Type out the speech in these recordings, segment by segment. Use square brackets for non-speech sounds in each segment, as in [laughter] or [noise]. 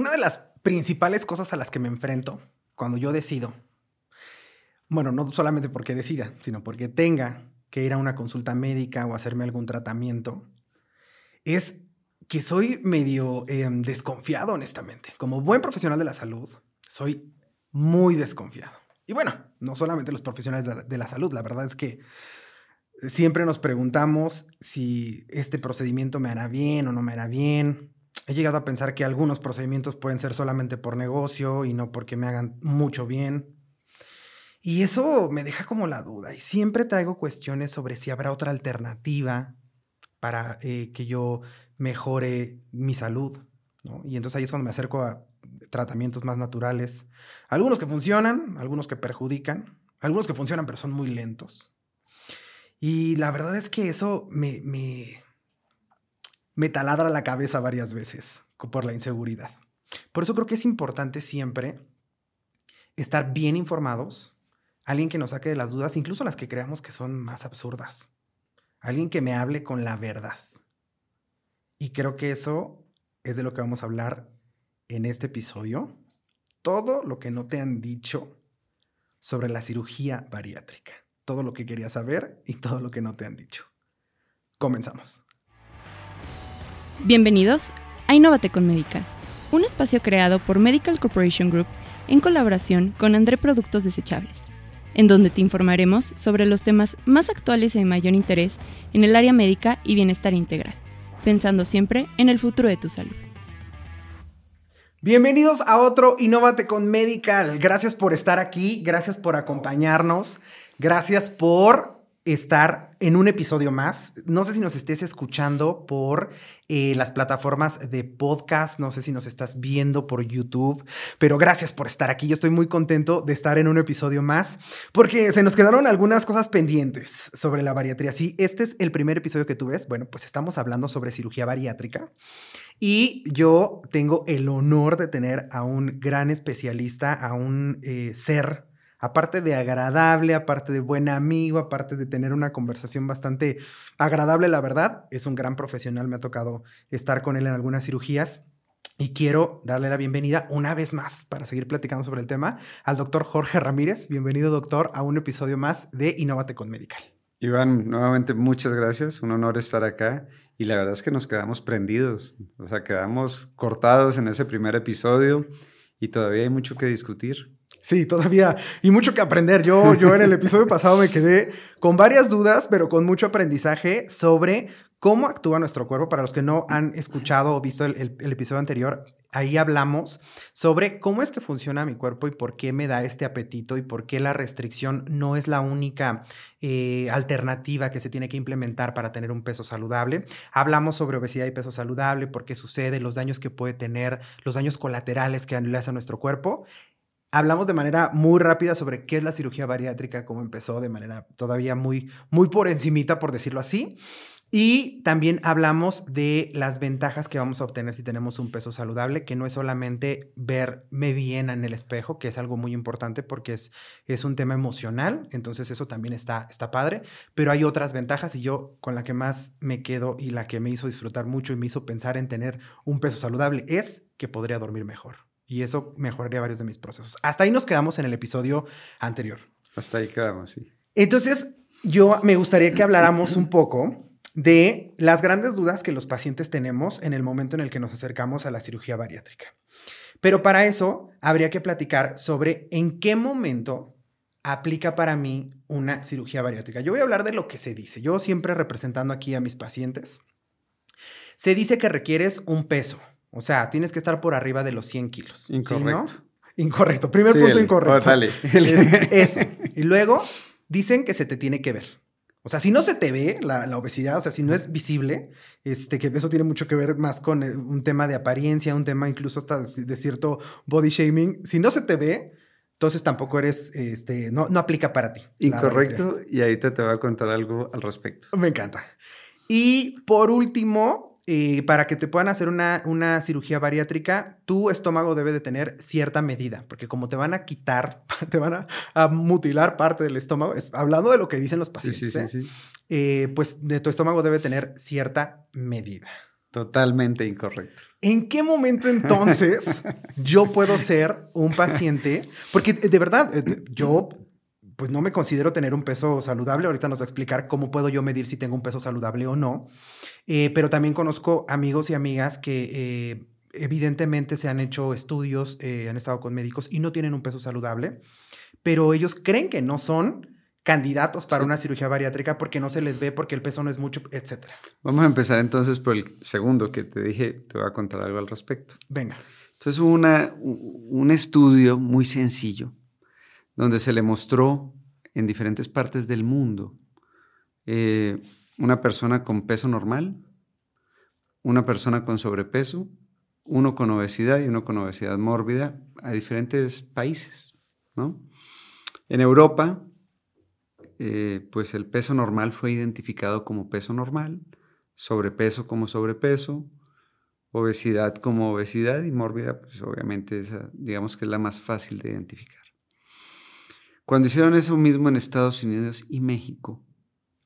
Una de las principales cosas a las que me enfrento cuando yo decido, bueno, no solamente porque decida, sino porque tenga que ir a una consulta médica o hacerme algún tratamiento, es que soy medio em, desconfiado, honestamente. Como buen profesional de la salud, soy muy desconfiado. Y bueno, no solamente los profesionales de la salud, la verdad es que siempre nos preguntamos si este procedimiento me hará bien o no me hará bien. He llegado a pensar que algunos procedimientos pueden ser solamente por negocio y no porque me hagan mucho bien. Y eso me deja como la duda. Y siempre traigo cuestiones sobre si habrá otra alternativa para eh, que yo mejore mi salud. Y entonces ahí es cuando me acerco a tratamientos más naturales. Algunos que funcionan, algunos que perjudican, algunos que funcionan pero son muy lentos. Y la verdad es que eso me, me, me taladra la cabeza varias veces por la inseguridad. Por eso creo que es importante siempre estar bien informados, alguien que nos saque de las dudas, incluso las que creamos que son más absurdas, alguien que me hable con la verdad. Y creo que eso es de lo que vamos a hablar en este episodio. Todo lo que no te han dicho sobre la cirugía bariátrica. Todo lo que querías saber y todo lo que no te han dicho. Comenzamos. Bienvenidos a Innovate con Medical, un espacio creado por Medical Corporation Group en colaboración con André Productos Desechables, en donde te informaremos sobre los temas más actuales y de mayor interés en el área médica y bienestar integral, pensando siempre en el futuro de tu salud. Bienvenidos a otro Innovate con Medical. Gracias por estar aquí, gracias por acompañarnos, gracias por estar en un episodio más. No sé si nos estés escuchando por eh, las plataformas de podcast, no sé si nos estás viendo por YouTube, pero gracias por estar aquí. Yo estoy muy contento de estar en un episodio más porque se nos quedaron algunas cosas pendientes sobre la bariatría. Sí, este es el primer episodio que tú ves. Bueno, pues estamos hablando sobre cirugía bariátrica. Y yo tengo el honor de tener a un gran especialista, a un eh, ser aparte de agradable, aparte de buen amigo, aparte de tener una conversación bastante agradable, la verdad, es un gran profesional, me ha tocado estar con él en algunas cirugías. Y quiero darle la bienvenida una vez más para seguir platicando sobre el tema al doctor Jorge Ramírez. Bienvenido, doctor, a un episodio más de Innovate con Medical. Iván, nuevamente muchas gracias. Un honor estar acá. Y la verdad es que nos quedamos prendidos. O sea, quedamos cortados en ese primer episodio y todavía hay mucho que discutir. Sí, todavía. Y mucho que aprender. Yo, yo en el episodio pasado me quedé con varias dudas, pero con mucho aprendizaje sobre cómo actúa nuestro cuerpo. Para los que no han escuchado o visto el, episodio anterior, ahí hablamos sobre cómo es que funciona mi cuerpo y por qué me da este apetito y por qué la restricción no es la única eh, alternativa que se tiene que implementar para tener un peso saludable. Hablamos sobre obesidad y peso saludable, por qué sucede, los daños que puede tener, los daños colaterales que le hace a nuestro cuerpo hablamos de manera muy rápida sobre qué es la cirugía bariátrica, cómo empezó de manera todavía muy, muy por encimita, por decirlo así. Y también hablamos de las ventajas que vamos a obtener si tenemos un peso saludable, que no es solamente verme bien en el espejo, que es algo muy importante porque es, es un tema emocional, entonces eso también está, está padre, pero hay otras ventajas y yo con la que más me quedo y la que me hizo disfrutar mucho y me hizo pensar en tener un peso saludable es que podría dormir mejor y eso mejoraría varios de mis procesos. Hasta ahí nos quedamos en el episodio anterior. Hasta ahí quedamos, sí. Entonces, yo me gustaría que habláramos un poco de las grandes dudas que los pacientes tenemos en el momento en el que nos acercamos a la cirugía bariátrica. Pero para eso habría que platicar sobre en qué momento aplica para mí una cirugía bariátrica. Yo voy a hablar de lo que se dice. Yo siempre representando aquí a mis pacientes. Se dice que requieres un peso, o sea, tienes que estar por arriba de los 100 kilos. Incorrecto. Incorrecto. Primer punto incorrecto. eso. [laughs] Y luego dicen que se te tiene que ver. O sea, si no se te ve la, obesidad, o sea, si no es visible, este, que eso tiene mucho que ver más con eh, un tema de apariencia, un tema incluso hasta de cierto body shaming. Si no se te ve, entonces tampoco eres, este, no, no aplica para ti. Incorrecto. Y ahorita te voy a contar algo al respecto. Me encanta. Y por último, eh, para que te puedan hacer una, una, cirugía bariátrica, tu estómago debe de tener cierta medida, porque como te van a quitar, [laughs] te van a, mutilar parte del estómago, es, hablando de lo que dicen los pacientes, ¿eh? Eh, pues de tu estómago debe tener cierta medida. Totalmente incorrecto. ¿En qué momento entonces [laughs] yo puedo ser un paciente? Porque de verdad, eh, yo pues no me considero tener un peso saludable. Ahorita nos va a explicar cómo puedo yo medir si tengo un peso saludable o no. Eh, pero también conozco amigos y amigas que eh, evidentemente se han hecho estudios, han estado con médicos y no tienen un peso saludable, pero ellos creen que no son candidatos para una cirugía bariátrica porque no se les ve, porque el peso no es mucho, etc. Vamos a empezar entonces por el segundo que te dije, te voy a contar algo al respecto. Venga. Entonces una, un estudio muy sencillo donde se le mostró en diferentes partes del mundo eh, una persona con peso normal, una persona con sobrepeso, uno con obesidad y uno con obesidad mórbida a diferentes países. ¿no? En Europa eh, pues el peso normal fue identificado como peso normal, sobrepeso como sobrepeso, obesidad como obesidad y mórbida, pues obviamente esa, digamos que es la más fácil de identificar. Cuando hicieron eso mismo en Estados Unidos y México,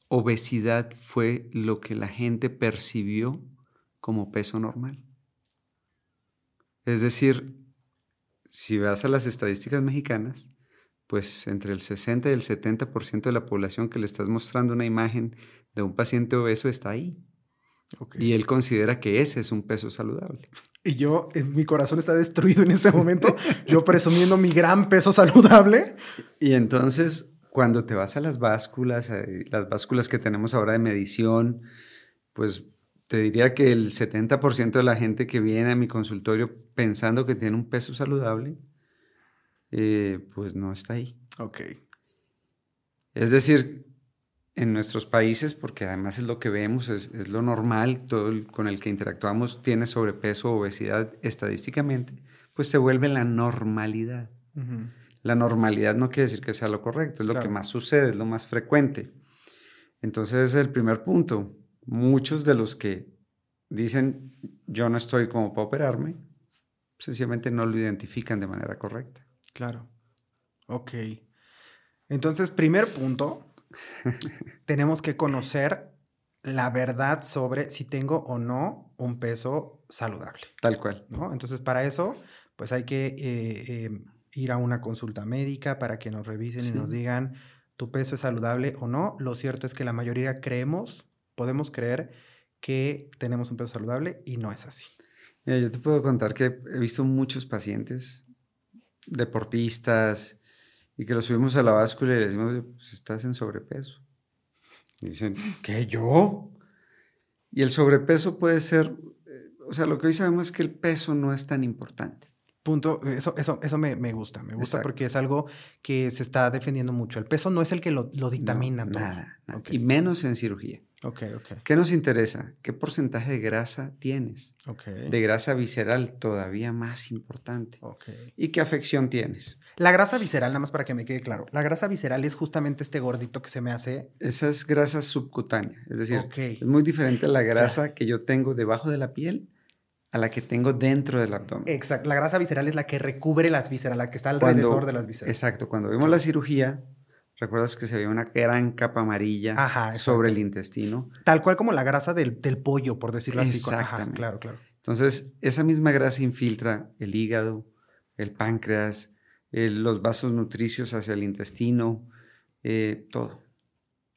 obesidad fue lo que la gente percibió como peso normal. Es decir, si vas a las estadísticas mexicanas, pues entre el 60 y el 70% de la población que le estás mostrando una imagen de un paciente obeso está ahí. Y él considera que ese es un peso saludable. Y yo, mi corazón está destruido en este momento, [laughs] yo presumiendo mi gran peso saludable. Y entonces, cuando te vas a las básculas, las básculas que tenemos ahora de medición, pues te diría que el 70% de la gente que viene a mi consultorio pensando que tiene un peso saludable, eh, pues no está ahí. Ok. Es decir, en nuestros países, porque además es lo que vemos, es, lo normal, todo con el que interactuamos tiene sobrepeso o obesidad estadísticamente, pues se vuelve la normalidad. La normalidad no quiere decir que sea lo correcto, es lo que más sucede, es lo más frecuente. Entonces ese es el primer punto. Muchos de los que dicen yo no estoy como para operarme, sencillamente no lo identifican de manera correcta. Claro. Ok. Entonces, primer punto, tenemos que conocer la verdad sobre si tengo o no un peso saludable. Tal cual. ¿no? Entonces, para eso, pues hay que eh, em, ir a una consulta médica para que nos revisen y nos digan tu peso es saludable o no. Lo cierto es que la mayoría creemos, podemos creer que tenemos un peso saludable y no es así. Mira, yo te puedo contar que he visto muchos pacientes deportistas y que los subimos a la báscula y le decimos, pues estás en sobrepeso. Y dicen, ¿qué yo? Y el sobrepeso puede ser, eh, o sea, lo que hoy sabemos es que el peso no es tan importante. Punto, eso, eso, eso me, me gusta, me gusta porque es algo que se está defendiendo mucho. El peso no es el que lo, lo dictamina. nada, y menos en cirugía. Ok, ok. ¿Qué nos interesa? ¿Qué porcentaje de grasa tienes? Ok. De grasa visceral, todavía más importante. ¿Y qué afección tienes? La grasa visceral, nada más para que me quede claro. La grasa visceral es justamente este gordito que se me hace. Esa es grasa subcutánea. Es decir, es muy diferente la [laughs] grasa que yo tengo debajo de la piel a la que tengo dentro del abdomen. Exacto. La grasa visceral es la que recubre las vísceras, la que está alrededor de las vísceras. Exacto. Cuando vemos la cirugía, ¿Recuerdas que se veía una gran capa amarilla sobre el intestino? Tal cual como la grasa del, pollo, por decirlo así. Exactamente. claro, claro. Entonces, esa misma grasa infiltra el hígado, el páncreas, los vasos nutricios hacia el intestino, eh, todo.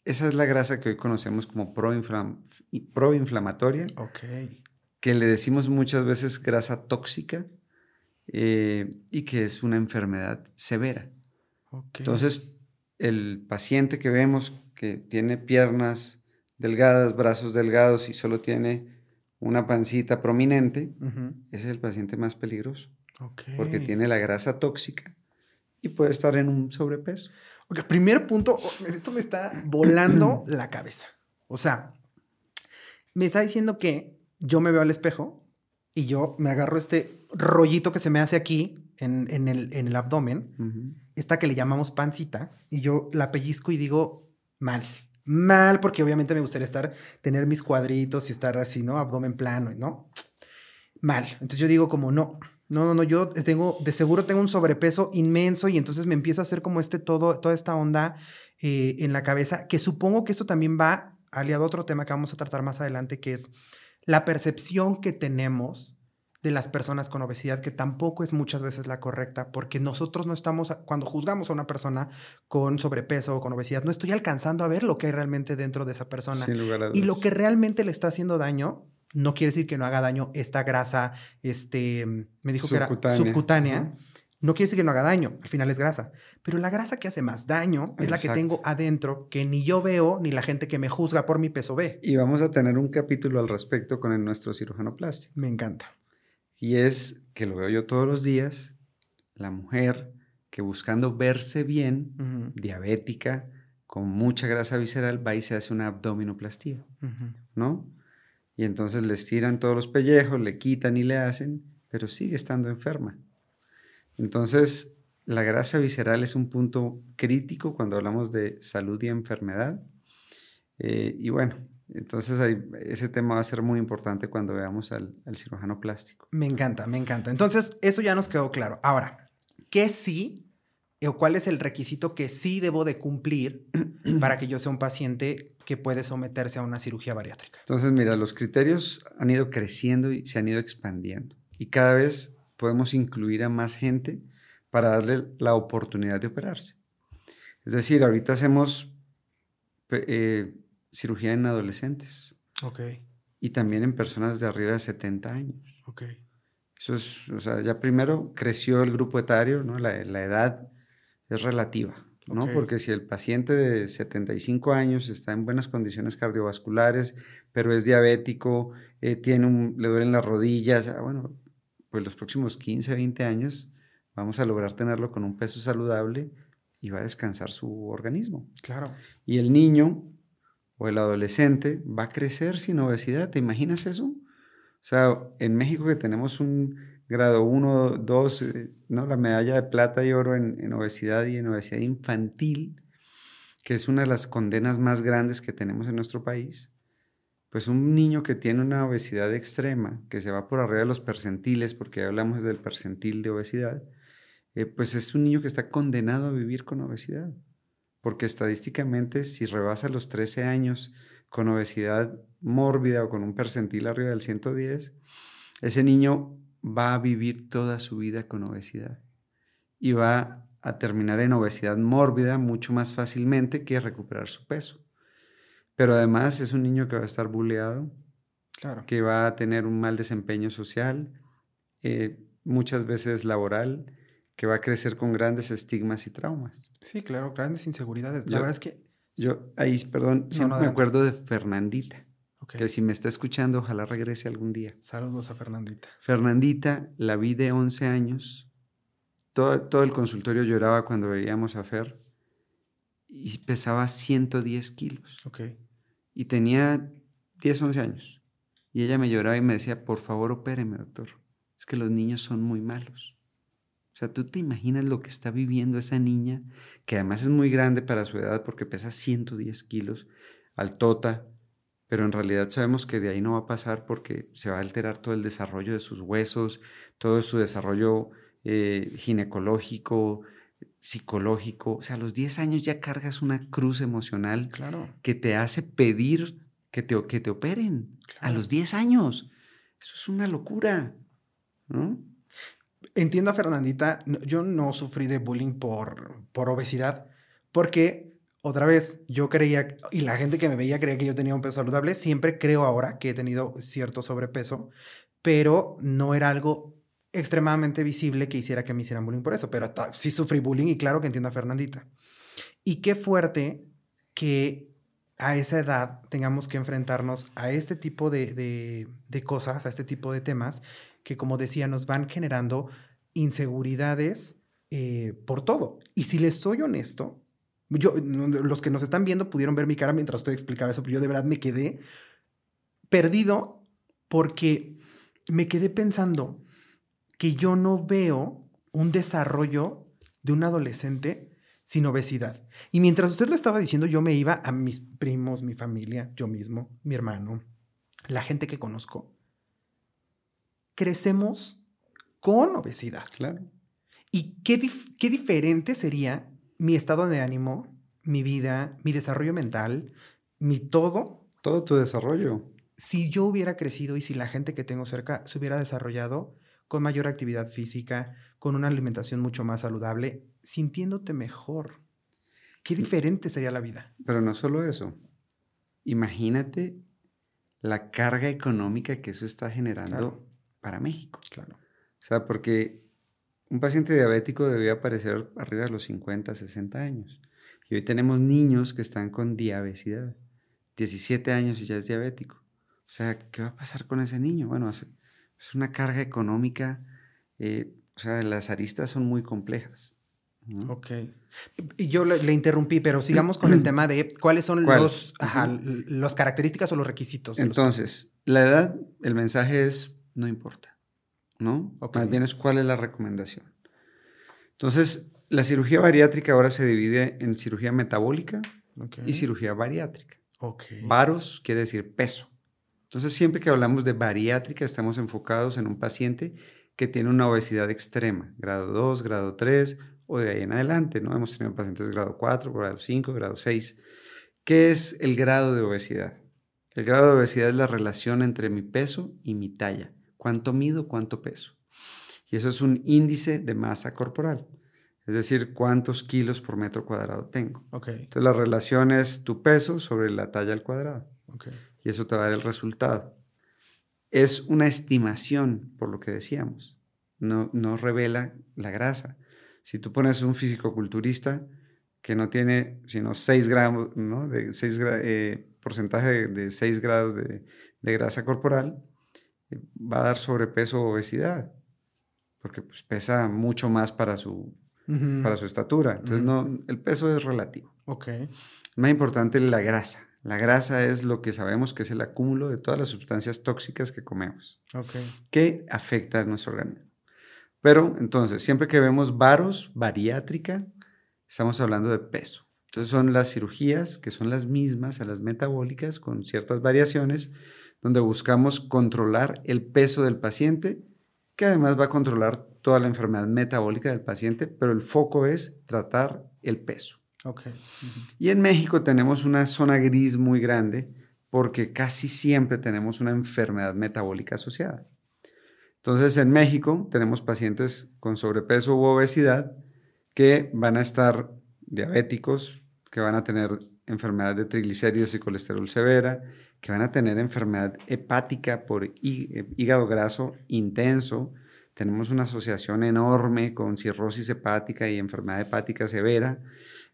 Esa es la grasa que hoy conocemos como proinflamatoria, Ok. que le decimos muchas veces grasa tóxica eh, y que es una enfermedad severa. Entonces, el paciente que vemos que tiene piernas delgadas, brazos delgados y solo tiene una pancita prominente, ese es el paciente más peligroso. Porque tiene la grasa tóxica y puede estar en un sobrepeso. Ok, primer punto, oh, esto me está volando la cabeza. O sea, me está diciendo que yo me veo al espejo y yo me agarro este rollito que se me hace aquí en, el, abdomen, esta que le llamamos pancita, y yo la pellizco y digo mal. Mal, porque obviamente me gustaría estar, tener mis cuadritos y estar así, ¿no? Abdomen plano, ¿no? Mal. Entonces yo digo como, no, no, no, no, yo tengo, de seguro tengo un sobrepeso inmenso y entonces me empiezo a hacer como este todo, toda esta onda eh, en la cabeza, que supongo que esto también va aliado a otro tema que vamos a tratar más adelante, que es la percepción que tenemos de las personas con obesidad, que tampoco es muchas veces la correcta, porque nosotros no estamos, cuando juzgamos a una persona con sobrepeso o con obesidad, no estoy alcanzando a ver lo que hay realmente dentro de esa persona. Sin lugar a Y lo que realmente le está haciendo daño, no quiere decir que no haga daño esta grasa, este, me dijo que era Subcutánea. Ujú. No quiere decir que no haga daño, al final es grasa. Pero la grasa que hace más daño es la que tengo adentro, que ni yo veo, ni la gente que me juzga por mi peso ve. Y vamos a tener un capítulo al respecto con el- nuestro cirujano plástico. Me encanta. Y es que lo veo yo todos los días, la mujer que buscando verse bien, diabética, con mucha grasa visceral, va y se hace una abdominoplastía. ¿no? Y entonces le estiran todos los pellejos, le quitan y le hacen, pero sigue estando enferma. Entonces, la grasa visceral es un punto crítico cuando hablamos de salud y enfermedad. Eh, y bueno, entonces ahí- ese tema va a ser muy importante cuando veamos al, al cirujano plástico. Me encanta, me encanta. Entonces, eso ya nos quedó claro. Ahora, ¿qué sí o cuál es el requisito que sí debo de cumplir [clears throat] para que yo sea un paciente que puede someterse a una cirugía bariátrica? Entonces, mira, los criterios han ido creciendo y se han ido expandiendo. Y cada vez podemos incluir a más gente para darle la oportunidad de operarse. Es decir, ahorita hacemos eh, cirugía en adolescentes Ok, y también en personas de arriba de 70 años. ok. Eso es, o sea, ya primero creció el grupo etario, ¿no? La, la edad es relativa, ¿no? Porque si el paciente de 75 años está en buenas condiciones cardiovasculares, pero es diabético, eh, tiene un, le duelen las rodillas, ah, bueno, pues los próximos 15, 20 años vamos a lograr tenerlo con un peso saludable y va a descansar su organismo. Claro. Y el niño o el adolescente va a crecer sin obesidad. ¿Te imaginas eso? O sea, en México que tenemos un grado 1, 2, eh, ¿no? la medalla de plata y oro en, obesidad y en obesidad infantil, que es una de las condenas más grandes que tenemos en nuestro país, pues un niño que tiene una obesidad extrema, que se va por arriba de los percentiles, porque ya hablamos del percentil de obesidad, eh, pues es un niño que está condenado a vivir con obesidad porque estadísticamente si rebasa los 13 años con obesidad mórbida o con un percentil arriba del 110, ese niño va a vivir toda su vida con obesidad y va a terminar en obesidad mórbida mucho más fácilmente que recuperar su peso. Pero además es un niño que va a estar buleado, Claro. que va a tener un mal desempeño social, eh, muchas veces laboral, que va a crecer con grandes estigmas y traumas. Sí, claro, grandes inseguridades. la Yo- verdad es que. Yo ahí, perdón, No, siempre no, me acuerdo de Fernandita, que si me está escuchando, ojalá regrese algún día. Saludos a Fernandita. Fernandita, la vi de 11 años, todo, todo el consultorio lloraba cuando veíamos a Fer y pesaba 110 kilos Ok. y tenía 10, 11 años. Y ella me lloraba y me decía, por favor, opéreme, doctor. Es que los niños son muy malos. O sea, tú te imaginas lo que está viviendo esa niña, que además es muy grande para su edad porque pesa 110 kilos, altota, pero en realidad sabemos que de ahí no va a pasar porque se va a alterar todo el desarrollo de sus huesos, todo su desarrollo eh, ginecológico, psicológico. O sea, a los 10 años ya cargas una cruz emocional Claro. que te hace pedir que te, que te operen a los 10 años. Eso es una locura, ¿no? Entiendo a Fernandita, yo no sufrí de bullying por, por obesidad, porque otra vez yo creía, y la gente que me veía creía que yo tenía un peso saludable, siempre creo ahora que he tenido cierto sobrepeso, pero no era algo extremadamente visible que hiciera que me hicieran bullying por eso, pero sí sufrí bullying y claro que entiendo a Fernandita. Y qué fuerte que a esa edad tengamos que enfrentarnos a este tipo de, de- de cosas, a este tipo de temas, que como decía, nos van generando inseguridades eh, por todo. Y si les soy honesto, yo, los que nos están viendo pudieron ver mi cara mientras usted explicaba eso, pero yo de verdad me quedé perdido porque me quedé pensando que yo no veo un desarrollo de un adolescente sin obesidad. Y mientras usted lo estaba diciendo, yo me iba a mis primos, mi familia, yo mismo, mi hermano, la gente que conozco. Crecemos con obesidad. Claro. ¿Y qué, dif- qué diferente sería mi estado de ánimo, mi vida, mi desarrollo mental, mi todo, Todo tu desarrollo. si yo hubiera crecido y si la gente que tengo cerca se hubiera desarrollado con mayor actividad física, con una alimentación mucho más saludable, sintiéndote mejor. Qué mm. diferente sería la vida. Pero no solo eso. Imagínate la carga económica que eso está generando para México. Claro. O sea, porque un paciente diabético debía aparecer arriba de los 50, 60 años. Y hoy tenemos niños que están con diabetes, 17 años y ya es diabético. O sea, ¿qué va a pasar con ese niño? Bueno, es, una carga económica, eh, o sea, las aristas son muy complejas. Ok. Y yo le, interrumpí, pero sigamos con el [clears throat] tema de cuáles son los, las características o los requisitos. Entonces, la edad, el mensaje es no importa, ¿no? Más bien es cuál es la recomendación. Entonces, la cirugía bariátrica ahora se divide en cirugía metabólica y cirugía bariátrica. Okay. Varos quiere decir peso. Entonces, siempre que hablamos de bariátrica, estamos enfocados en un paciente que tiene una obesidad extrema, grado 2, grado 3 o de ahí en adelante, ¿no? Hemos tenido pacientes grado 4, grado 5, grado 6. ¿Qué es el grado de obesidad? El grado de obesidad es la relación entre mi peso y mi talla. ¿Cuánto mido, cuánto peso? Y eso es un índice de masa corporal. Es decir, cuántos kilos por metro cuadrado tengo. Okay. Entonces la relación es tu peso sobre la talla al cuadrado. Okay y eso te va a dar el resultado. Es una estimación, por lo que decíamos, no, no revela la grasa. Si tú pones un físico-culturista que no tiene sino 6 gramos, ¿no? de 6 eh, porcentaje de 6 grados de, grasa corporal, va a dar sobrepeso o obesidad, porque pues, pesa mucho más para su, para su estatura. Entonces, no, el peso es relativo. Okay. Más importante la grasa. La grasa es lo que sabemos que es el acúmulo de todas las sustancias tóxicas que comemos, que afecta a nuestro organismo. Pero entonces, siempre que vemos varos, bariátrica, estamos hablando de peso. Entonces son las cirugías que son las mismas a las metabólicas con ciertas variaciones, donde buscamos controlar el peso del paciente, que además va a controlar toda la enfermedad metabólica del paciente, pero el foco es tratar el peso. Y en México tenemos una zona gris muy grande porque casi siempre tenemos una enfermedad metabólica asociada. Entonces, en México tenemos pacientes con sobrepeso u obesidad que van a estar diabéticos, que van a tener enfermedad de triglicéridos y colesterol severa, que van a tener enfermedad hepática por hígado graso intenso. Tenemos una asociación enorme con cirrosis hepática y enfermedad hepática severa.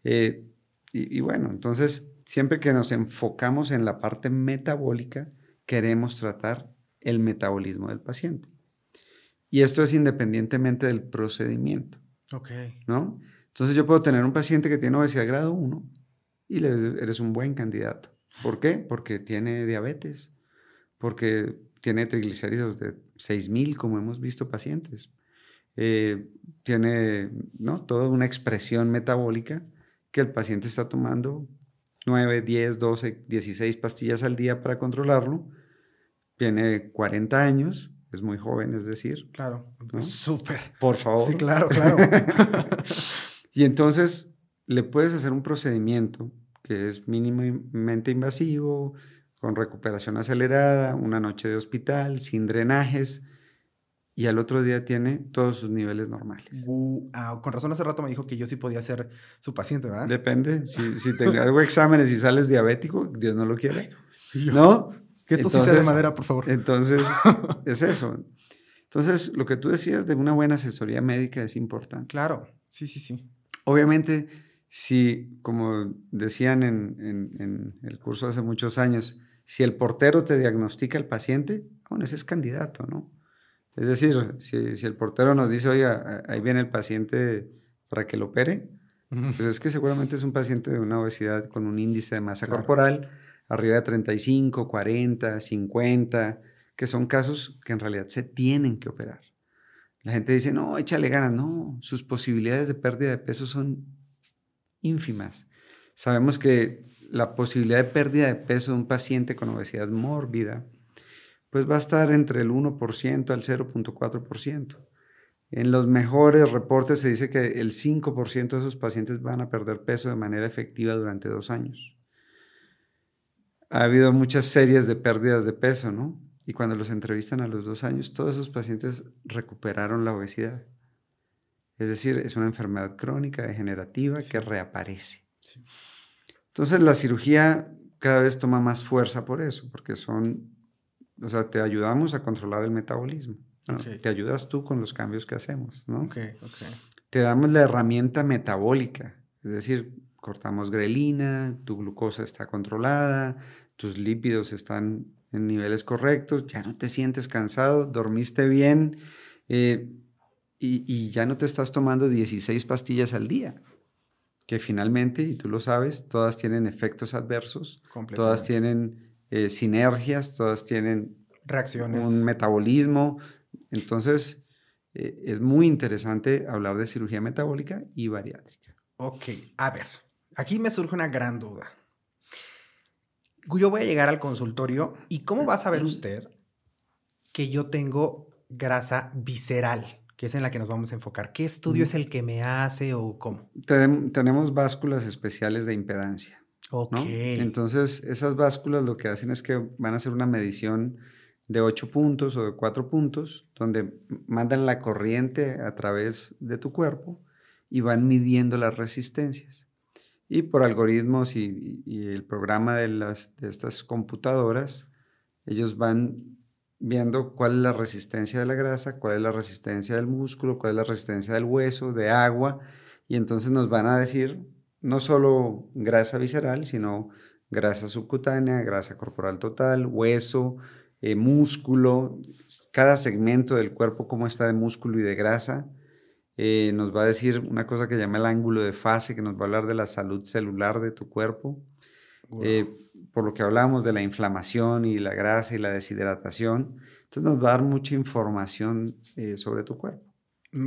Eh, y, bueno, entonces, siempre que nos enfocamos en la parte metabólica, queremos tratar el metabolismo del paciente. Y esto es independientemente del procedimiento. Ok. ¿No? Entonces yo puedo tener un paciente que tiene obesidad grado 1 y eres un buen candidato. ¿Por qué? Porque tiene diabetes, porque tiene triglicéridos de 6000, como hemos visto pacientes. Eh, tiene ¿no? toda una expresión metabólica que el paciente está tomando 9, 10, 12, 16 pastillas al día para controlarlo. Tiene 40 años, es muy joven, es decir. Claro, súper. Por favor. Sí, claro, claro. [laughs] y entonces le puedes hacer un procedimiento que es mínimamente invasivo, con recuperación acelerada, una noche de hospital, sin drenajes, y al otro día tiene todos sus niveles normales. Ah, con razón hace rato me dijo que yo sí podía ser su paciente, ¿verdad? Depende. Si, si [laughs] te hago exámenes y sales diabético, Dios no lo quiere. ¿No? Que esto sí sea de madera, por favor. Entonces, [laughs] es eso. Entonces, lo que tú decías de una buena asesoría médica es importante. Claro, sí, sí, sí. Obviamente, si, como decían en, en, en el curso hace muchos años, si el portero te diagnostica el paciente, bueno, ese es candidato, ¿no? Es decir, si, el portero nos dice, oiga, ahí viene el paciente para que lo opere, pues es que seguramente es un paciente de una obesidad con un índice de masa corporal arriba de 35, 40, 50, que son casos que en realidad se tienen que operar. La gente dice, no, échale ganas. No, sus posibilidades de pérdida de peso son ínfimas. Sabemos que la posibilidad de pérdida de peso de un paciente con obesidad mórbida pues va a estar entre el 1% al 0.4%. En los mejores reportes se dice que el 5% de esos pacientes van a perder peso de manera efectiva durante dos años. ha habido muchas series de pérdidas de peso, ¿no? Y cuando los entrevistan a los dos años, todos esos pacientes recuperaron la obesidad. Es decir, es una enfermedad crónica degenerativa que reaparece. Entonces la cirugía cada vez toma más fuerza por eso, porque son, o sea, te ayudamos a controlar el metabolismo. Te ayudas tú con los cambios que hacemos, ¿no? Te damos la herramienta metabólica, es decir, cortamos grelina, tu glucosa está controlada, tus lípidos están en niveles correctos, ya no te sientes cansado, dormiste bien eh, y, ya no te estás tomando 16 pastillas al día, que finalmente, y tú lo sabes, todas tienen efectos adversos, todas tienen eh, sinergias, todas tienen reacciones, un metabolismo. Entonces, eh, es muy interesante hablar de cirugía metabólica y bariátrica. Ok, a ver, aquí me surge una gran duda yo voy a llegar al consultorio y ¿cómo va a saber usted que yo tengo grasa visceral? Que es en la que nos vamos a enfocar. ¿Qué estudio es el que me hace o cómo? tenemos básculas especiales de impedancia. Ok. Entonces, esas básculas lo que hacen es que van a hacer una medición de ocho puntos o de cuatro puntos, donde mandan la corriente a través de tu cuerpo y van midiendo las resistencias. Y por algoritmos y, el programa de, las, de estas computadoras, ellos van viendo cuál es la resistencia de la grasa, cuál es la resistencia del músculo, cuál es la resistencia del hueso, de agua, y entonces nos van a decir no solo grasa visceral, sino grasa subcutánea, grasa corporal total, hueso, eh, músculo, cada segmento del cuerpo, cómo está de músculo y de grasa, eh, nos va a decir una cosa que llama el ángulo de fase, que nos va a hablar de la salud celular de tu cuerpo. Eh, por lo que hablamos de la inflamación y la grasa y la deshidratación. Entonces nos va a dar mucha información eh, sobre tu cuerpo. Wow.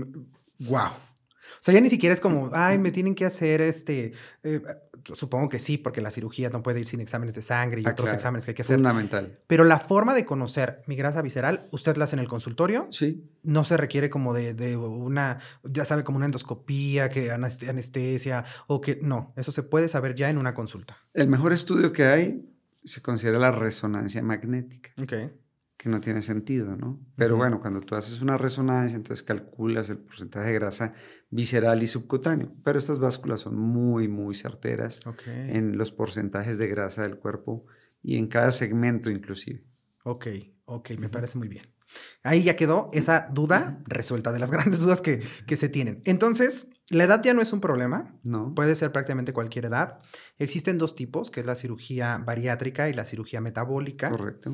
Mm, o sea, ya ni siquiera es como, ay, me tienen que hacer este. Eh, supongo que sí, porque la cirugía no puede ir sin exámenes de sangre y ah, otros exámenes que hay que hacer. Fundamental. Pero la forma de conocer mi grasa visceral, ¿usted la hace en el consultorio? Sí. No se requiere como de, de una, ya sabe, como una endoscopía, que anestesia, o que no, eso se puede saber ya en una consulta. El mejor estudio que hay se considera la resonancia magnética. Ok que no tiene sentido, ¿no? Pero bueno, cuando tú haces una resonancia, entonces calculas el porcentaje de grasa visceral y subcutáneo. Pero estas básculas son muy, muy certeras en los porcentajes de grasa del cuerpo y en cada segmento inclusive. Ok, ok, me parece muy bien. Ahí ya quedó esa duda resuelta, de las [laughs] grandes dudas que, que se tienen. Entonces, la edad ya no es un problema. No. Puede ser prácticamente cualquier edad. Existen dos tipos, que es la cirugía bariátrica y la cirugía metabólica. Correcto.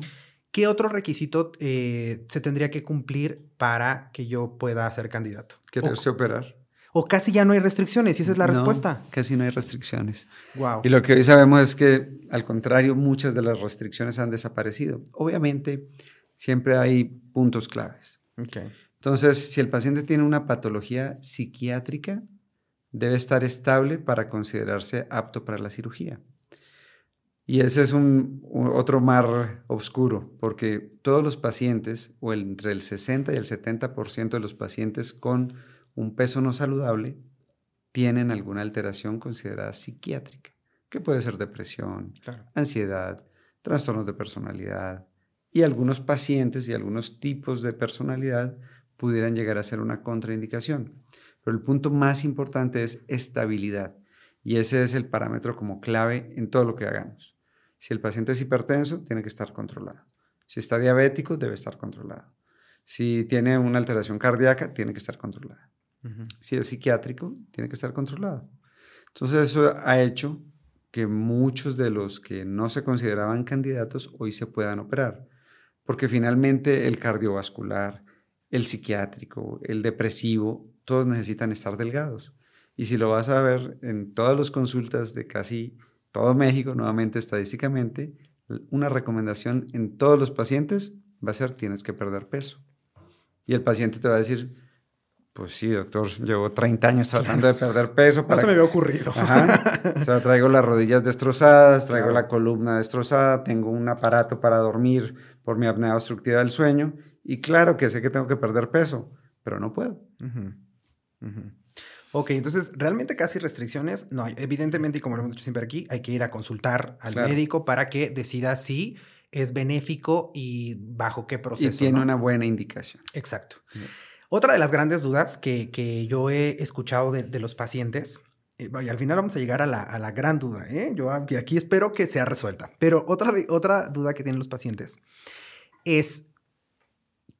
¿Qué otro requisito eh, se tendría que cumplir para que yo pueda ser candidato? Quererse operar. O casi ya no hay restricciones, y esa es la respuesta. Casi no hay restricciones. Wow. Y lo que hoy sabemos es que, al contrario, muchas de las restricciones han desaparecido. Obviamente, siempre hay puntos claves. Okay. Entonces, si el paciente tiene una patología psiquiátrica, debe estar estable para considerarse apto para la cirugía. Y ese es un, otro mar oscuro, porque todos los pacientes, o entre el 60 y el 70% de los pacientes con un peso no saludable, tienen alguna alteración considerada psiquiátrica, que puede ser depresión, ansiedad, trastornos de personalidad, y algunos pacientes y algunos tipos de personalidad pudieran llegar a ser una contraindicación. Pero el punto más importante es estabilidad, y ese es el parámetro como clave en todo lo que hagamos. Si el paciente es hipertenso, tiene que estar controlado. Si está diabético, debe estar controlado. Si tiene una alteración cardíaca, tiene que estar controlado. Si es psiquiátrico, tiene que estar controlado. Entonces eso ha hecho que muchos de los que no se consideraban candidatos hoy se puedan operar, porque finalmente el cardiovascular, el psiquiátrico, el depresivo, todos necesitan estar delgados. Y si lo vas a ver en todas las consultas de casi todo México, nuevamente estadísticamente, una recomendación en todos los pacientes va a ser tienes que perder peso. Y el paciente te va a decir, pues sí, doctor, llevo 30 años tratando de perder peso. Para... No se me había ocurrido. [laughs] O sea, traigo las rodillas destrozadas, traigo la columna destrozada, tengo un aparato para dormir por mi apnea obstructiva del sueño. Y claro que sé que tengo que perder peso, pero no puedo. Ok, entonces realmente casi restricciones no hay. Evidentemente, y como lo hemos dicho siempre aquí, hay que ir a consultar al Claro. médico para que decida si es benéfico y bajo qué proceso. Y tiene ¿no? una buena indicación. Exacto. Bien. Otra de las grandes dudas que, que yo he escuchado de, de los pacientes, eh, y al final vamos a llegar a la, a la gran duda, ¿eh? yo aquí aquí espero que sea resuelta, pero otra, de- otra duda que tienen los pacientes es,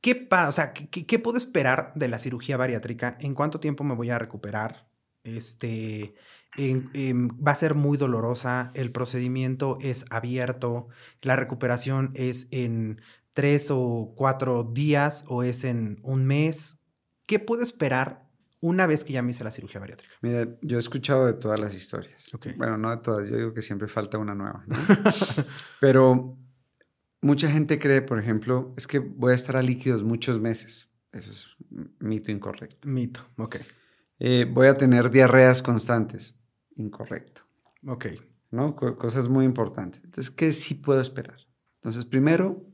¿qué, pa- o sea, ¿qué, qué- puedo esperar de la cirugía bariátrica? ¿En cuánto tiempo me voy a recuperar? Este, en- em, va a ser muy dolorosa, el procedimiento es abierto, la recuperación es en tres o cuatro días o es en un mes. ¿Qué puedo esperar una vez que ya me hice la cirugía bariátrica? Mira, yo he escuchado de todas las historias. Ok. Bueno, no de todas, yo digo que siempre falta una nueva. ¿no? [laughs] Pero mucha gente cree, por ejemplo, es que voy a estar a líquidos muchos meses. Eso es mito incorrecto. Mito, ok, Eh, voy a tener diarreas constantes. Incorrecto. ok. ¿no? Co- cosas muy importantes. Entonces, ¿qué sí puedo esperar? Entonces, primero,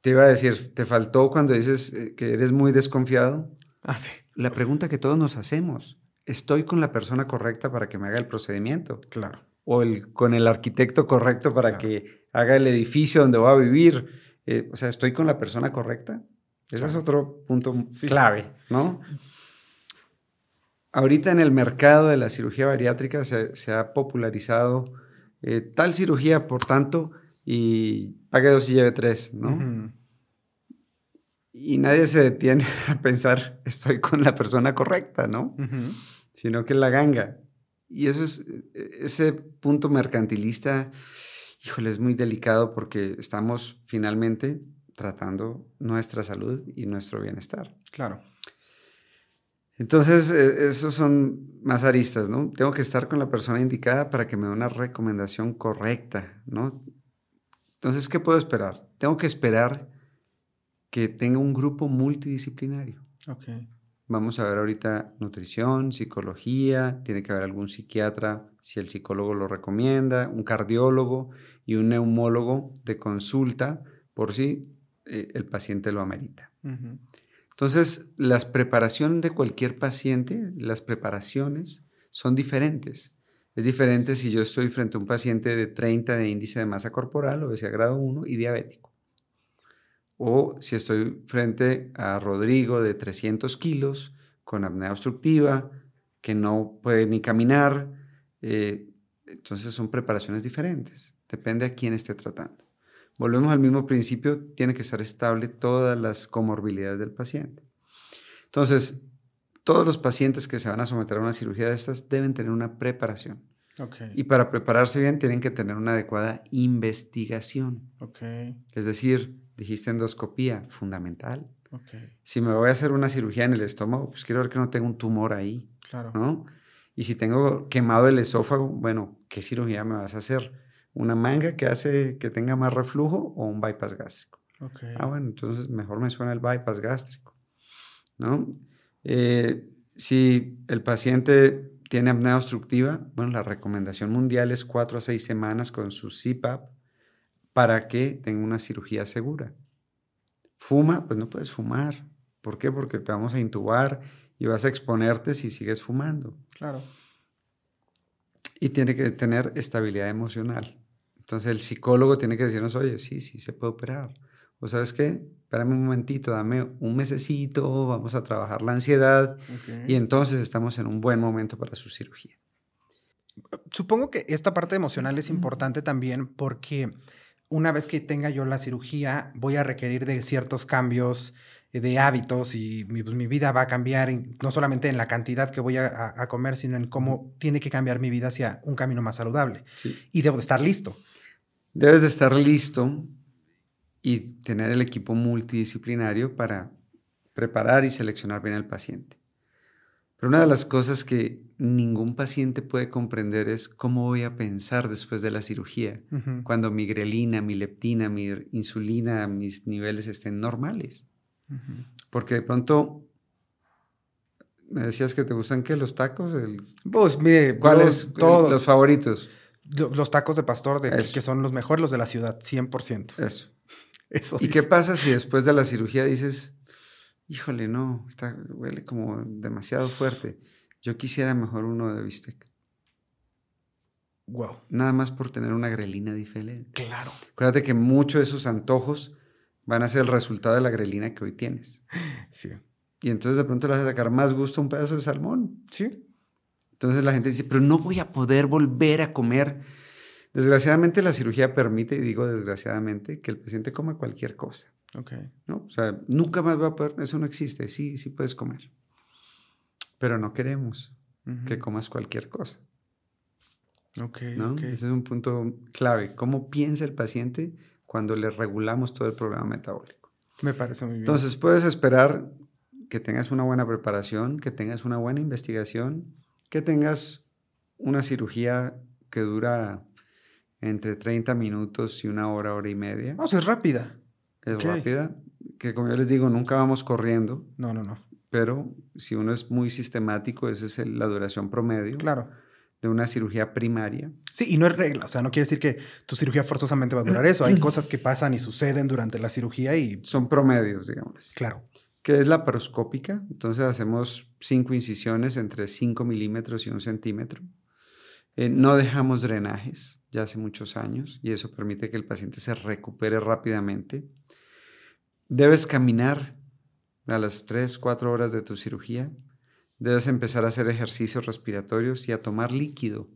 te iba a decir, te faltó cuando dices eh, que eres muy desconfiado. Ah, sí, La pregunta que todos nos hacemos, ¿estoy con la persona correcta para que me haga el procedimiento? claro. ¿O el, con el arquitecto correcto para Claro. que haga el edificio donde voy a vivir? Eh, o sea, ¿estoy con la persona correcta? Ese es otro punto Sí. clave, ¿no? Ahorita en el mercado de la cirugía bariátrica se, se ha popularizado eh, tal cirugía, por tanto, y pague dos y lleve tres, ¿no? Y nadie se detiene [laughs] a pensar, estoy con la persona correcta, ¿no? Sino que es la ganga. Y eso es, eh, ese punto mercantilista, híjole, es muy delicado porque estamos finalmente tratando nuestra salud y nuestro bienestar. Claro. Entonces, eh, esos son más aristas, ¿no? Tengo que estar con la persona indicada para que me dé una recomendación correcta, ¿no? Entonces, ¿qué puedo esperar? Tengo que esperar que tenga un grupo multidisciplinario. Ok. Vamos a ver ahorita nutrición, psicología, tiene que haber algún psiquiatra, si el psicólogo lo recomienda, un cardiólogo y un neumólogo de consulta por si eh, el paciente lo amerita. Entonces, las preparaciones de cualquier paciente, las preparaciones son diferentes. Es diferente si yo estoy frente a un paciente de 30 de índice de masa corporal, obesidad grado 1 y diabético. O si estoy frente a Rodrigo de 300 kilos con apnea obstructiva, que no puede ni caminar. eh, entonces son preparaciones diferentes. Depende a quién esté tratando. Volvemos al mismo principio, tiene que estar estable todas las comorbilidades del paciente. Entonces, todos los pacientes que se van a someter a una cirugía de estas deben tener una preparación. Y para prepararse bien tienen que tener una adecuada investigación. Es decir, dijiste endoscopía, fundamental. Si me voy a hacer una cirugía en el estómago, pues quiero ver que no tenga un tumor ahí, Claro. ¿no? Y si tengo quemado el esófago, bueno, ¿qué cirugía me vas a hacer? ¿Una manga que hace que tenga más reflujo o un bypass gástrico? Ok. Ah, bueno, entonces mejor me suena el bypass gástrico, ¿no? Eh, si el paciente tiene apnea obstructiva, bueno, la recomendación mundial es cuatro a seis semanas con su CPAP para que tenga una cirugía segura. Fuma, pues no puedes fumar. ¿Por qué? Porque te vamos a intubar y vas a exponerte si sigues fumando. Claro. Y tiene que tener estabilidad emocional. Entonces el psicólogo tiene que decirnos, oye, sí, sí, se puede operar. O sabes qué, espérame un momentito, dame un mesecito, vamos a trabajar la ansiedad y entonces estamos en un buen momento para su cirugía. Supongo que esta parte emocional es importante también porque una vez que tenga yo la cirugía, voy a requerir de ciertos cambios eh, de hábitos y mi, pues, mi vida va a cambiar, no solamente en la cantidad que voy a comer, sino en cómo tiene que cambiar mi vida hacia un camino más saludable. Sí. Y debo de estar listo. Debes de estar listo y tener el equipo multidisciplinario para preparar y seleccionar bien al paciente. Pero una de las cosas que ningún paciente puede comprender es cómo voy a pensar después de la cirugía, cuando mi grelina, mi leptina, mi insulina, mis niveles estén normales. Porque de pronto me decías que te gustan qué los tacos, El- Pues mire, ¿cuáles todos. Los favoritos? lo- los tacos de pastor de, que son los mejores, los de la ciudad, 100%. Eso. [laughs] Eso ¿Y qué pasa si después de la cirugía dices, híjole, no, está, huele como demasiado fuerte? yo quisiera mejor uno de bistec. Wow. Nada más por tener una grelina diferente. Claro. Acuérdate que muchos de esos antojos van a ser el resultado de la grelina que hoy tienes. Sí. Y entonces de pronto le vas a sacar más gusto a un pedazo de salmón. Sí. Entonces la gente dice, pero no voy a poder volver a comer. Desgraciadamente la cirugía permite, y digo desgraciadamente, que el paciente coma cualquier cosa. Ok. ¿no? O sea, nunca más va a poder, eso no existe. Sí, sí puedes comer. Pero no queremos que comas cualquier cosa. Ok, ¿no? ok. Ese es un punto clave. ¿Cómo piensa el paciente cuando le regulamos todo el programa metabólico? Me parece muy bien. Entonces, puedes esperar que tengas una buena preparación, que tengas una buena investigación, que tengas una cirugía que dura entre 30 minutos y una hora, hora y media. Vamos, es rápida. Es rápida. Que como yo les digo, nunca vamos corriendo, No, no, no. pero si uno es muy sistemático, esa es el- la duración promedio Claro. de una cirugía primaria. Sí, y no es regla. O sea, no quiere decir que tu cirugía forzosamente va a durar eso. Hay [clears throat] cosas que pasan y suceden durante la cirugía y. Son promedios, digamos. así. Claro. que es la paroscópica. Entonces hacemos cinco incisiones entre 5 milímetros y un centímetro. Eh, no dejamos drenajes ya hace muchos años y eso permite que el paciente se recupere rápidamente. Debes caminar a las 3, 4 horas de tu cirugía. Debes empezar a hacer ejercicios respiratorios y a tomar líquido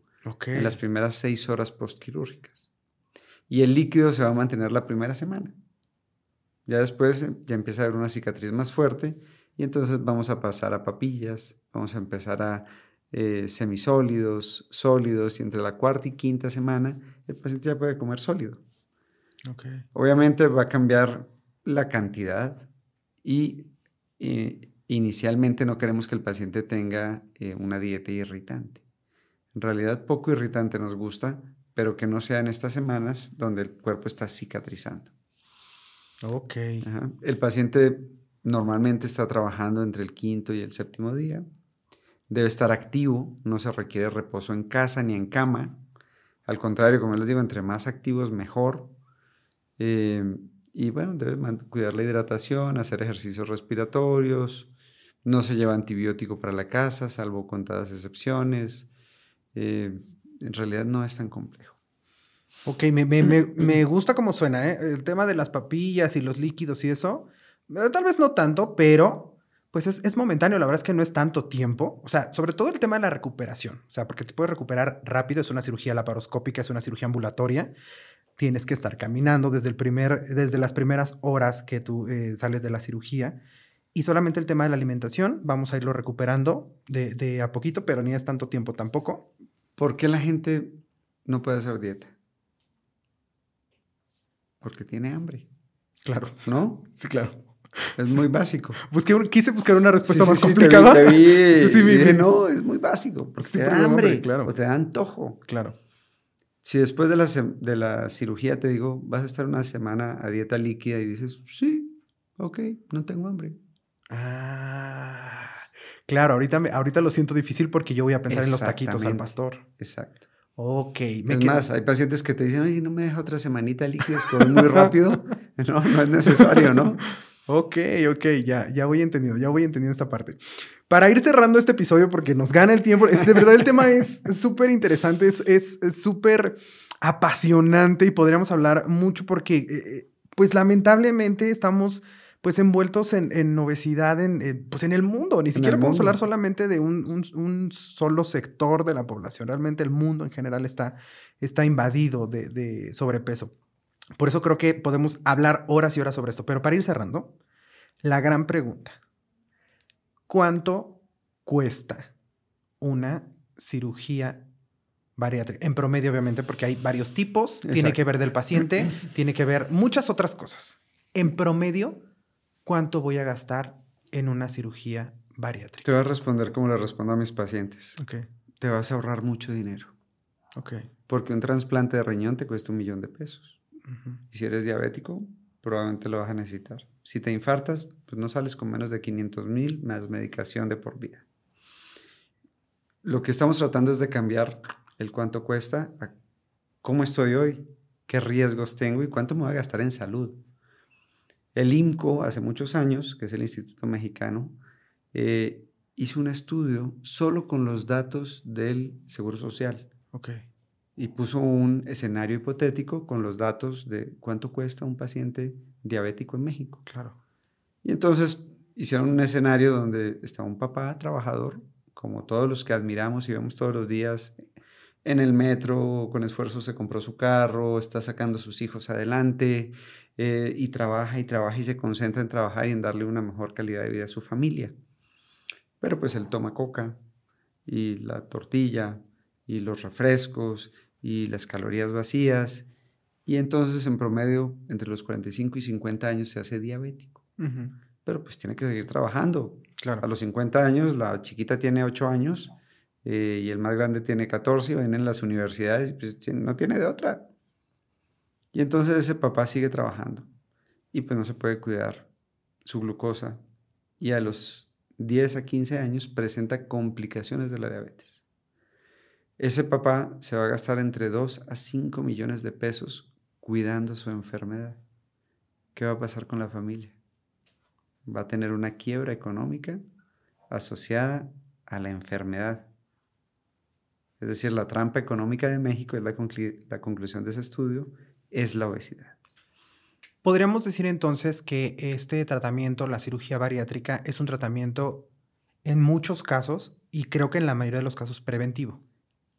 en las primeras 6 horas postquirúrgicas. Y el líquido se va a mantener la primera semana. Ya después eh, ya empieza a haber una cicatriz más fuerte y entonces vamos a pasar a papillas, vamos a empezar a eh, semisólidos, sólidos y entre la cuarta y quinta semana el paciente ya puede comer sólido. Ok. Obviamente va a cambiar la cantidad y eh, inicialmente no queremos que el paciente tenga eh, una dieta irritante. En realidad poco irritante nos gusta, pero que no sea en estas semanas donde el cuerpo está cicatrizando. Ok. Ajá. El paciente normalmente está trabajando entre el quinto y el séptimo día. Debe estar activo, no se requiere reposo en casa ni en cama. Al contrario, como les digo, entre más activos mejor. Eh, y bueno, debe cuidar la hidratación, hacer ejercicios respiratorios. No se lleva antibiótico para la casa, salvo contadas excepciones. Eh, en realidad no es tan complejo. Ok, me- me gusta cómo suena, ¿eh? El tema de las papillas y los líquidos y eso. eh, Tal vez no tanto, pero pues es, es momentáneo. La verdad es que no es tanto tiempo. O sea, sobre todo el tema de la recuperación. O sea, porque te puedes recuperar rápido. Es una cirugía laparoscópica, es una cirugía ambulatoria. Tienes que estar caminando desde, el primer, desde las primeras horas que tú eh, sales de la cirugía. Y solamente el tema de la alimentación, vamos a irlo recuperando de, de a poquito, pero ni es tanto tiempo tampoco. ¿Por qué la gente no puede hacer dieta? Porque tiene hambre, Claro. ¿no? [laughs] Sí, claro. Es muy básico. Busqué un- quise buscar una respuesta Sí, más sí, te complicada. vi, te vi. [laughs] Sí, dije, vi. no, es muy básico, porque te da hambre, claro. o te da antojo. Claro. Si después de la, de la cirugía te digo, vas a estar una semana a dieta líquida y dices, sí, ok, no tengo hambre. Ah, claro, ahorita, me- ahorita lo siento difícil porque yo voy a pensar en los taquitos al pastor. Exacto. Ok. me es quedo- más, hay pacientes que te dicen, oye, no me deja otra semanita líquida, es muy rápido. [laughs] [laughs] no, no es necesario, ¿no? Ok, ok, ya, ya voy entendiendo, ya voy entendiendo esta parte. Para ir cerrando este episodio, porque nos gana el tiempo, de verdad el tema es súper interesante, es súper apasionante y podríamos hablar mucho porque, eh, pues lamentablemente estamos pues envueltos en, en obesidad en, eh, pues en el mundo. Ni siquiera podemos mundo. hablar solamente de un, un- un solo sector de la población. Realmente el mundo en general está, está invadido de, de sobrepeso. Por eso creo que podemos hablar horas y horas sobre esto. Pero para ir cerrando, la gran pregunta. ¿Cuánto cuesta una cirugía bariátrica? En promedio, obviamente, porque hay varios tipos. Tiene que ver del paciente, [clears throat] tiene que ver muchas otras cosas. En promedio, ¿cuánto voy a gastar en una cirugía bariátrica? Te voy a responder como le respondo a mis pacientes. Te vas a ahorrar mucho dinero, ok. porque un trasplante de riñón te cuesta un millón de pesos. Y si eres diabético, probablemente lo vas a necesitar. Si te infartas, pues no sales con menos de 500 mil más medicación de por vida. Lo que estamos tratando es de cambiar el cuánto cuesta a cómo estoy hoy, qué riesgos tengo y cuánto me voy a gastar en salud. El IMCO, hace muchos años, que es el Instituto Mexicano, eh, hizo un estudio solo con los datos del Seguro Social. Ok. Y puso un escenario hipotético con los datos de cuánto cuesta un paciente diabético en México. Claro. Y entonces hicieron un escenario donde está un papá trabajador, como todos los que admiramos y vemos todos los días en el metro, con esfuerzo se compró su carro, está sacando a sus hijos adelante eh, y trabaja y trabaja y se concentra en trabajar y en darle una mejor calidad de vida a su familia. Pero pues él toma coca y la tortilla y los refrescos y las calorías vacías y entonces en promedio entre los 45 y 50 años se hace diabético. Pero pues tiene que seguir trabajando. Claro. A los 50 años la chiquita tiene 8 años eh, y el más grande tiene 14 y ven en las universidades y pues, no tiene de otra. Y entonces ese papá sigue trabajando y pues no se puede cuidar su glucosa y a los 10 a 15 años presenta complicaciones de la diabetes. Ese papá se va a gastar entre 2 a 5 millones de pesos cuidando su enfermedad. ¿Qué va a pasar con la familia? Va a tener una quiebra económica asociada a la enfermedad. Es decir, la trampa económica de México, es la, la conclusión de ese estudio, es la obesidad. Podríamos decir entonces que este tratamiento, la cirugía bariátrica, es un tratamiento en muchos casos y creo que en la mayoría de los casos preventivo.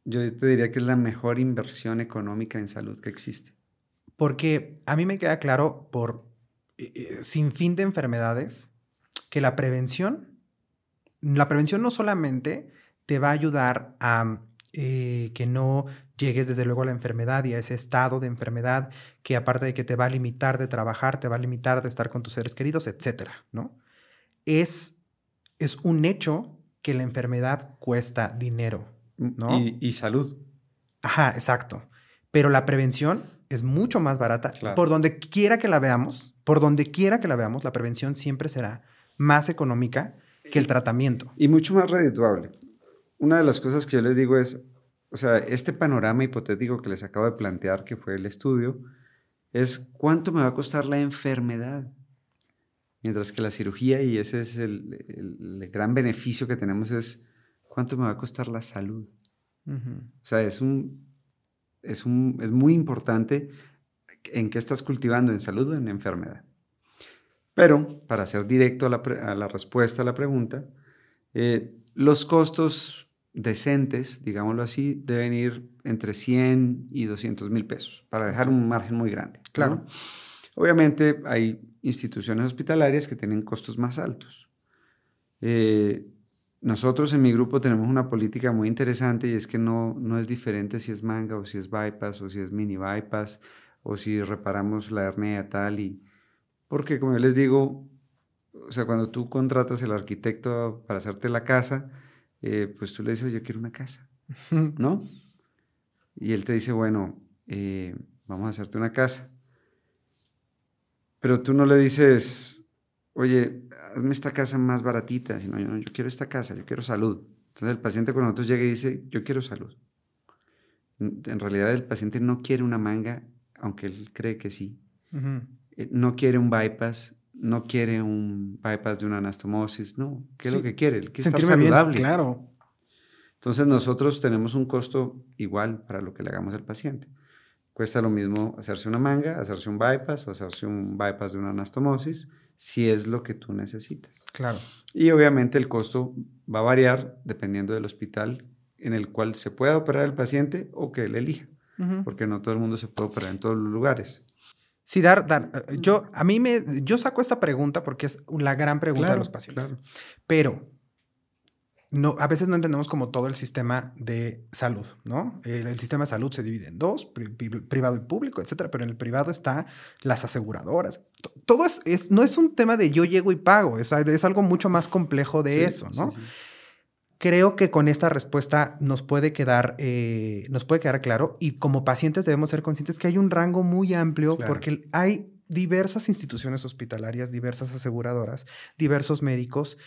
Yo te diría que es la mejor inversión económica en salud que existe. Porque a mí me queda claro por eh, eh, sin fin de enfermedades que la prevención, la prevención no solamente te va a ayudar a eh, que no llegues desde luego a la enfermedad y a ese estado de enfermedad que aparte de que te va a limitar de trabajar, te va a limitar de estar con tus seres queridos, etcétera, ¿no? Es, es un hecho que la enfermedad cuesta dinero, ¿no? Y, salud. Ajá, exacto. Pero la prevención es mucho más barata. Por donde quiera que la veamos, por donde quiera que la veamos, la prevención siempre será más económica que el tratamiento. Y mucho más redituable una de las cosas que yo les digo es, o sea, este panorama hipotético que les acabo de plantear, que fue el estudio, es cuánto me va a costar la enfermedad. Mientras que la cirugía, y ese es el, gran beneficio que tenemos, es cuánto me va a costar la salud. O sea, es, un, es, un, es muy importante en qué estás cultivando, en salud o en enfermedad. Pero, para ser directo a la, a la respuesta a la pregunta, eh, los costos decentes, digámoslo así, deben ir entre 100 y 200 mil pesos, para dejar un margen muy grande. Claro. Obviamente hay instituciones hospitalarias que tienen costos más altos. Eh, nosotros en mi grupo tenemos una política muy interesante y es que no, no es diferente si es manga o si es bypass o si es mini bypass o si reparamos la hernia tal y... Porque como yo les digo, o sea, cuando tú contratas el arquitecto para hacerte la casa, eh, pues tú le dices, yo quiero una casa, [laughs] ¿no? Y él te dice, bueno, eh, vamos a hacerte una casa. Pero tú no le dices, oye, hazme esta casa más baratita, sino yo, yo quiero esta casa, yo quiero salud. Entonces el paciente con nosotros llega y dice, yo quiero salud. En realidad el paciente no quiere una manga, aunque él cree que sí. Eh, no quiere un bypass, no quiere un bypass de una anastomosis, no. ¿Qué es lo que quiere? que estar saludable. claro. Entonces nosotros tenemos un costo igual para lo que le hagamos al paciente. Cuesta lo mismo hacerse una manga, hacerse un bypass o hacerse un bypass de una anastomosis, si es lo que tú necesitas. Claro. Y obviamente el costo va a variar dependiendo del hospital en el cual se pueda operar el paciente o que él elija, porque no todo el mundo se puede operar en todos los lugares. Sí, dar, dar. Eh, yo, a mí me, yo saco esta pregunta porque es la gran pregunta de los pacientes. Pero no, a veces no entendemos como todo el sistema de salud, ¿no? El, sistema de salud se divide en dos, privado y público, etcétera, pero en el privado está las aseguradoras. Todo es, es no es un tema de yo llego y pago, es, es algo mucho más complejo de eso, ¿no? Creo que con esta respuesta nos puede quedar, eh, nos puede quedar claro y como pacientes debemos ser conscientes que hay un rango muy amplio porque hay diversas instituciones hospitalarias, diversas aseguradoras, diversos médicos,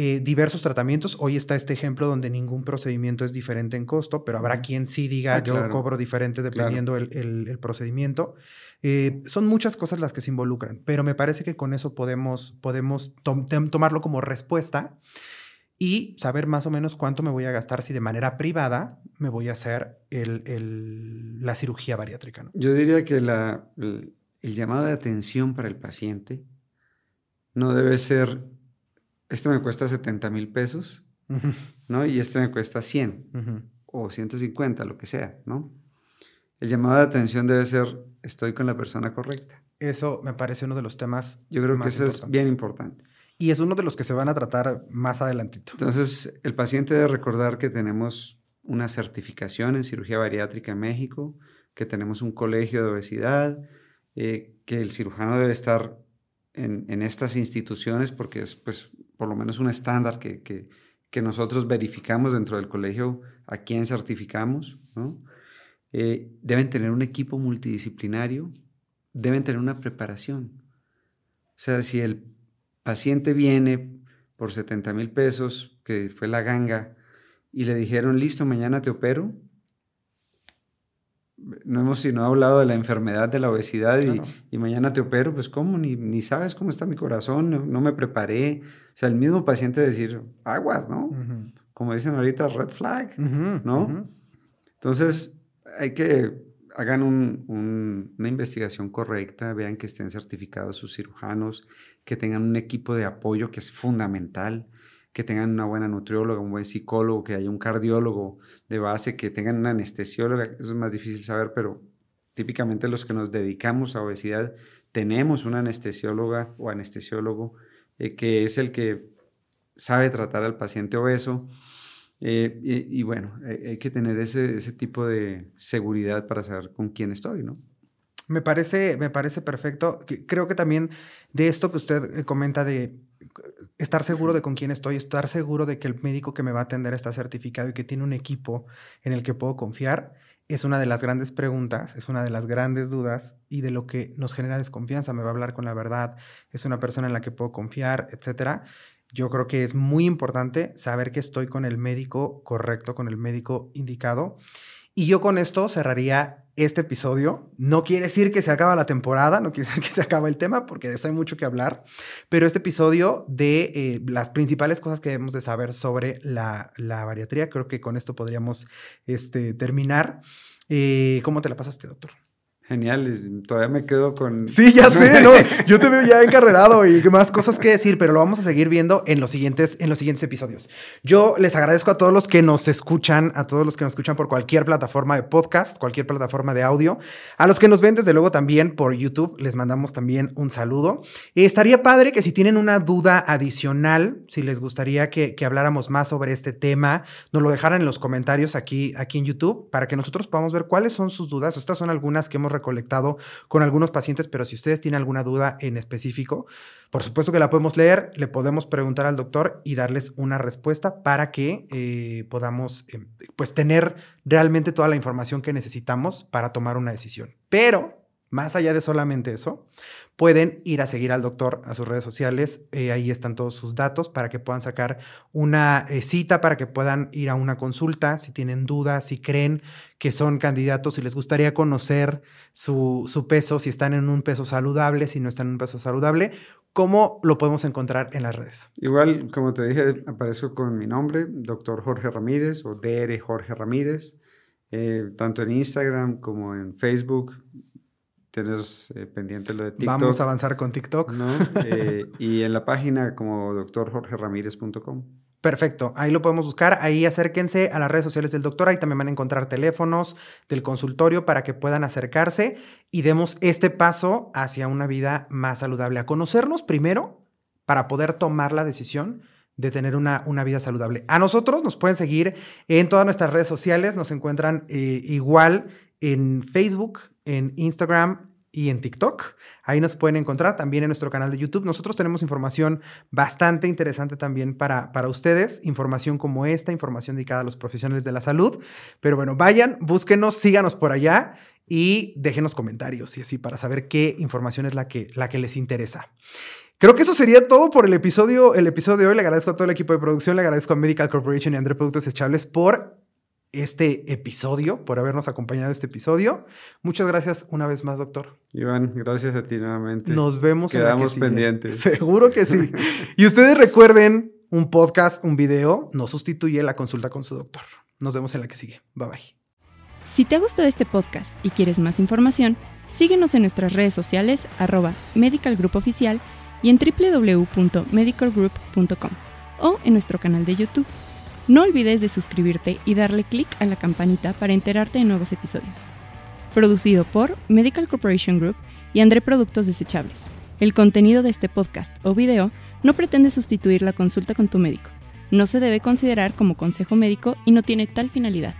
eh, diversos tratamientos. Hoy está este ejemplo donde ningún procedimiento es diferente en costo, pero habrá quien sí diga ah, yo cobro diferente dependiendo el, procedimiento. Eh, son muchas cosas las que se involucran, pero me parece que con eso podemos, podemos tomarlo como respuesta y saber más o menos cuánto me voy a gastar si de manera privada me voy a hacer el, la cirugía bariátrica. Yo diría que la, el, llamado de atención para el paciente no debe ser, este me cuesta 70 mil pesos, ¿no? Y este me cuesta 100 o 150, lo que sea, ¿no? El llamado de atención debe ser, estoy con la persona correcta. Eso me parece uno de los temas. Yo creo que eso es bien importante. Y es uno de los que se van a tratar más adelantito. Entonces, el paciente debe recordar que tenemos una certificación en cirugía bariátrica en México, que tenemos un colegio de obesidad, eh, que el cirujano debe estar en, estas instituciones porque es, pues, por lo menos un estándar que, que, que nosotros verificamos dentro del colegio a quién certificamos. Eh, deben tener un equipo multidisciplinario, deben tener una preparación. O sea, si el paciente viene por 70 mil pesos, que fue la ganga, y le dijeron, listo, mañana te opero, no hemos sino hablado de la enfermedad de la obesidad y, mañana te opero, pues ¿cómo? Ni, ni sabes cómo está mi corazón, no, me preparé. O sea, el mismo paciente decir, aguas, ¿no? Como dicen ahorita, red flag, ¿no? Entonces, hay que hagan una investigación correcta, vean que estén certificados sus cirujanos, que tengan un equipo de apoyo que es fundamental, que tengan una buena nutrióloga, un buen psicólogo, que haya un cardiólogo de base, que tengan una anestesióloga, eso es más difícil saber, pero típicamente los que nos dedicamos a obesidad tenemos una anestesióloga o anestesiólogo eh, que es el que sabe tratar al paciente obeso eh, y, bueno, hay, que tener ese, ese, tipo de seguridad para saber con quién estoy, ¿no? Me parece, me parece perfecto. Creo que también de esto que usted eh, comenta de estar seguro de con quién estoy, estar seguro de que el médico que me va a atender está certificado y que tiene un equipo en el que puedo confiar, es una de las grandes preguntas, es una de las grandes dudas y de lo que nos genera desconfianza. Me va a hablar con la verdad, es una persona en la que puedo confiar, etcétera yo creo que es muy importante saber que estoy con el médico correcto, con el médico indicado. Y yo con esto cerraría este episodio. No quiere decir que se acaba la temporada, no quiere decir que se acaba el tema, porque de eso hay mucho que hablar, pero este episodio de eh, las principales cosas que debemos de saber sobre la, la bariatría, creo que con esto podríamos este, terminar. Eh, ¿Cómo te la pasaste, doctor? Genial, todavía me quedo con... Sí, ya [laughs] sé, ¿no? Yo te veo ya encarrerado y más cosas que decir, pero lo vamos a seguir viendo en los siguientes, en los siguientes episodios. Yo les agradezco a todos los que nos escuchan, a todos los que nos escuchan por cualquier plataforma de podcast, cualquier plataforma de audio. A los que nos ven, desde luego, también por YouTube, les mandamos también un saludo. estaría padre que si tienen una duda adicional, si les gustaría que, que, habláramos más sobre este tema, nos lo dejaran en los comentarios aquí, aquí en YouTube para que nosotros podamos ver cuáles son sus dudas. Estas son algunas que hemos recolectado con algunos pacientes, pero si ustedes tienen alguna duda en específico, por supuesto que la podemos leer, le podemos preguntar al doctor y darles una respuesta para que eh, podamos eh, pues tener realmente toda la información que necesitamos para tomar una decisión. Pero más allá de solamente eso, pueden ir a seguir al doctor a sus redes sociales. Eh, ahí están todos sus datos para que puedan sacar una eh, cita, para que puedan ir a una consulta si tienen dudas, si creen que son candidatos, si les gustaría conocer su, su peso, si están en un peso saludable, si no están en un peso saludable. ¿Cómo lo podemos encontrar en las redes? Igual, como te dije, aparezco con mi nombre, doctor Jorge Ramírez o DR Jorge Ramírez, eh, tanto en Instagram como en Facebook tienes eh, pendiente lo de TikTok. Vamos a avanzar con TikTok. ¿no? Eh, [laughs] y en la página como doctorjorgeramírez.com. Perfecto, ahí lo podemos buscar, ahí acérquense a las redes sociales del doctor, ahí también van a encontrar teléfonos del consultorio para que puedan acercarse y demos este paso hacia una vida más saludable, a conocernos primero para poder tomar la decisión de tener una, una vida saludable. A nosotros nos pueden seguir en todas nuestras redes sociales, nos encuentran eh, igual en Facebook, en Instagram y en TikTok. Ahí nos pueden encontrar también en nuestro canal de YouTube. Nosotros tenemos información bastante interesante también para, para ustedes, información como esta, información dedicada a los profesionales de la salud. Pero bueno, vayan, búsquenos, síganos por allá y déjenos comentarios y así para saber qué información es la que, la que les interesa. Creo que eso sería todo por el episodio, el episodio de hoy. Le agradezco a todo el equipo de producción, le agradezco a Medical Corporation y André Productos Echables por este episodio, por habernos acompañado este episodio. Muchas gracias una vez más, doctor. Iván, gracias a ti nuevamente. Nos vemos Quedamos en la que pendientes. [laughs] Seguro que sí. y ustedes recuerden un podcast, un video, no sustituye la consulta con su doctor. Nos vemos en la que sigue. Bye bye. Si te ha gustado este podcast y quieres más información, síguenos en nuestras redes sociales arroba Medical Group Oficial y en www.medicalgroup.com o en nuestro canal de YouTube. No olvides de suscribirte y darle clic a la campanita para enterarte de nuevos episodios. Producido por Medical Corporation Group y André Productos Desechables. El contenido de este podcast o video no pretende sustituir la consulta con tu médico. No se debe considerar como consejo médico y no tiene tal finalidad.